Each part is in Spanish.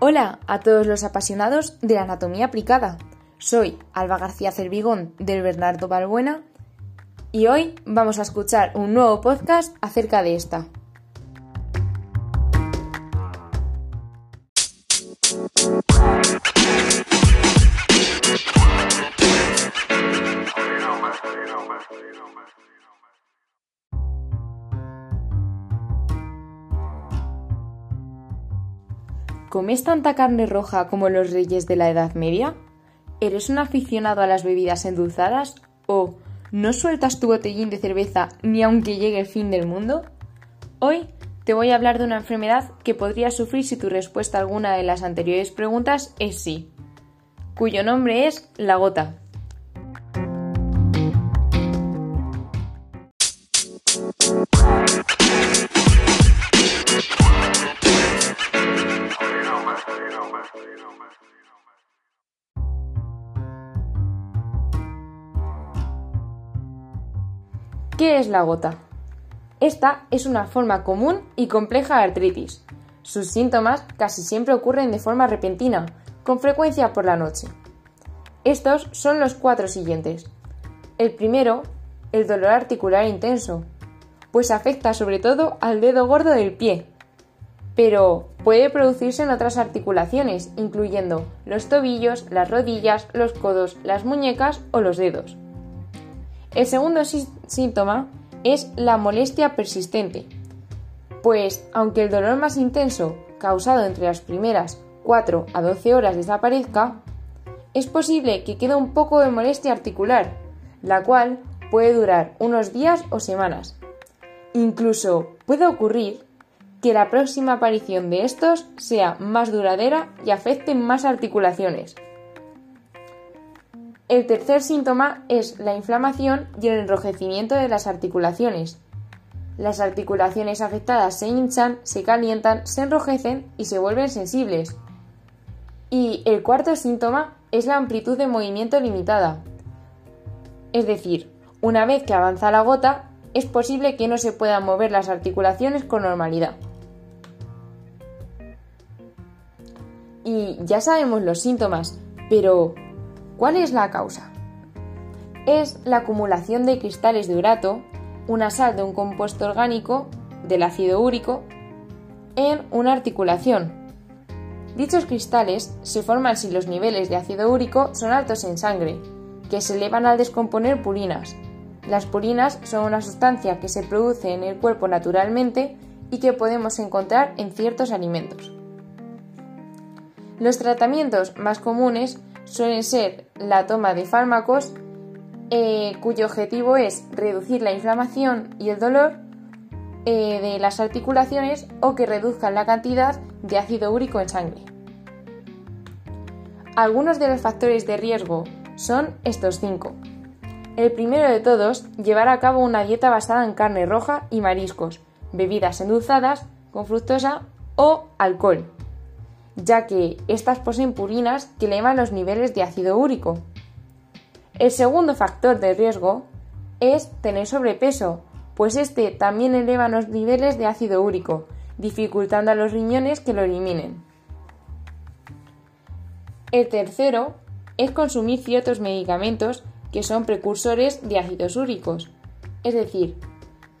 Hola a todos los apasionados de la anatomía aplicada. Soy Alba García Cervigón del Bernardo Balbuena y hoy vamos a escuchar un nuevo podcast acerca de esta. ¿Comes tanta carne roja como los reyes de la Edad Media? ¿Eres un aficionado a las bebidas endulzadas? ¿O no sueltas tu botellín de cerveza ni aunque llegue el fin del mundo? Hoy te voy a hablar de una enfermedad que podrías sufrir si tu respuesta a alguna de las anteriores preguntas es sí, cuyo nombre es la gota. ¿Qué es la gota? Esta es una forma común y compleja de artritis. Sus síntomas casi siempre ocurren de forma repentina, con frecuencia por la noche. Estos son los cuatro siguientes. El primero, el dolor articular intenso, pues afecta sobre todo al dedo gordo del pie, pero puede producirse en otras articulaciones, incluyendo los tobillos, las rodillas, los codos, las muñecas o los dedos. El segundo síntoma es la molestia persistente, pues aunque el dolor más intenso, causado entre las primeras 4 a 12 horas desaparezca, es posible que quede un poco de molestia articular, la cual puede durar unos días o semanas. Incluso puede ocurrir que la próxima aparición de estos sea más duradera y afecte más articulaciones. El tercer síntoma es la inflamación y el enrojecimiento de las articulaciones. Las articulaciones afectadas se hinchan, se calientan, se enrojecen y se vuelven sensibles. Y el cuarto síntoma es la amplitud de movimiento limitada. Es decir, una vez que avanza la gota, es posible que no se puedan mover las articulaciones con normalidad. Y ya sabemos los síntomas, pero ¿cuál es la causa? Es la acumulación de cristales de urato, una sal de un compuesto orgánico, del ácido úrico, en una articulación. Dichos cristales se forman si los niveles de ácido úrico son altos en sangre, que se elevan al descomponer purinas. Las purinas son una sustancia que se produce en el cuerpo naturalmente y que podemos encontrar en ciertos alimentos. Los tratamientos más comunes suelen ser la toma de fármacos eh, cuyo objetivo es reducir la inflamación y el dolor eh, de las articulaciones o que reduzcan la cantidad de ácido úrico en sangre. Algunos de los factores de riesgo son estos cinco. El primero de todos, llevar a cabo una dieta basada en carne roja y mariscos, bebidas endulzadas con fructosa o alcohol, ya que estas poseen purinas que elevan los niveles de ácido úrico. El segundo factor de riesgo es tener sobrepeso, pues este también eleva los niveles de ácido úrico, dificultando a los riñones que lo eliminen. El tercero es consumir ciertos medicamentos que son precursores de ácidos úricos, es decir,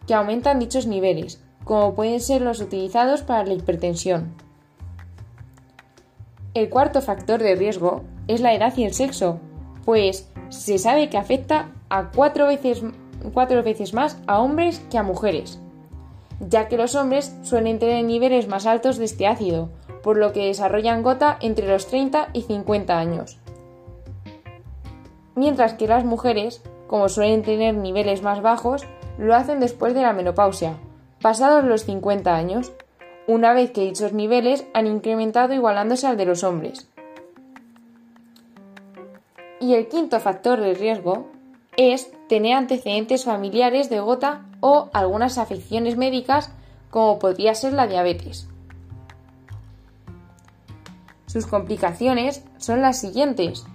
que aumentan dichos niveles, como pueden ser los utilizados para la hipertensión. El cuarto factor de riesgo es la edad y el sexo, pues se sabe que afecta a cuatro veces, cuatro veces más a hombres que a mujeres, ya que los hombres suelen tener niveles más altos de este ácido, por lo que desarrollan gota entre los 30 y 50 años. Mientras que las mujeres, como suelen tener niveles más bajos, lo hacen después de la menopausia, pasados los 50 años, una vez que dichos niveles han incrementado igualándose al de los hombres. Y el quinto factor de riesgo es tener antecedentes familiares de gota o algunas afecciones médicas como podría ser la diabetes. Sus complicaciones son las siguientes.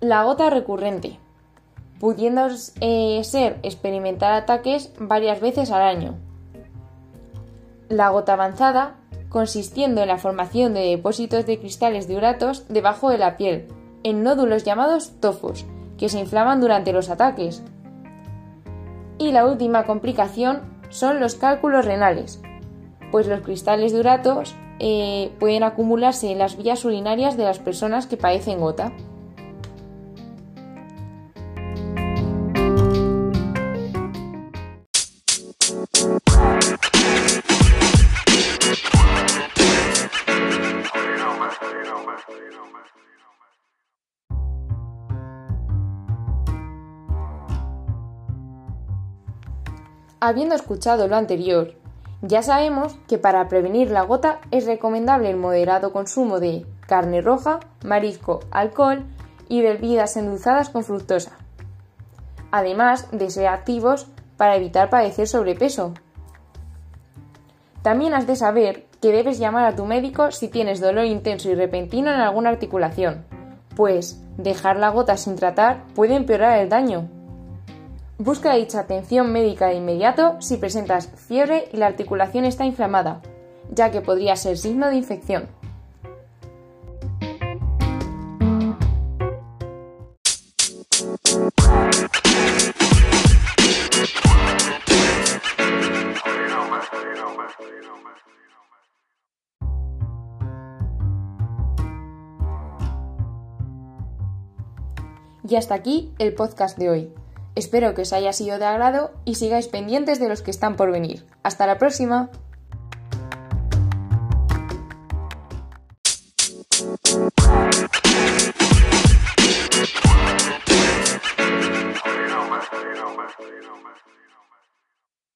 La gota recurrente, pudiendo eh, ser experimentar ataques varias veces al año. La gota avanzada, consistiendo en la formación de depósitos de cristales de uratos debajo de la piel, en nódulos llamados tofos, que se inflaman durante los ataques. Y la última complicación son los cálculos renales, pues los cristales de uratos eh, pueden acumularse en las vías urinarias de las personas que padecen gota. Habiendo escuchado lo anterior, ya sabemos que para prevenir la gota es recomendable el moderado consumo de carne roja, marisco, alcohol y bebidas endulzadas con fructosa, además de ser activos para evitar padecer sobrepeso. También has de saber que debes llamar a tu médico si tienes dolor intenso y repentino en alguna articulación, pues dejar la gota sin tratar puede empeorar el daño. Busca dicha atención médica de inmediato si presentas fiebre y la articulación está inflamada, ya que podría ser signo de infección. Y hasta aquí el podcast de hoy. Espero que os haya sido de agrado y sigáis pendientes de los que están por venir. Hasta la próxima.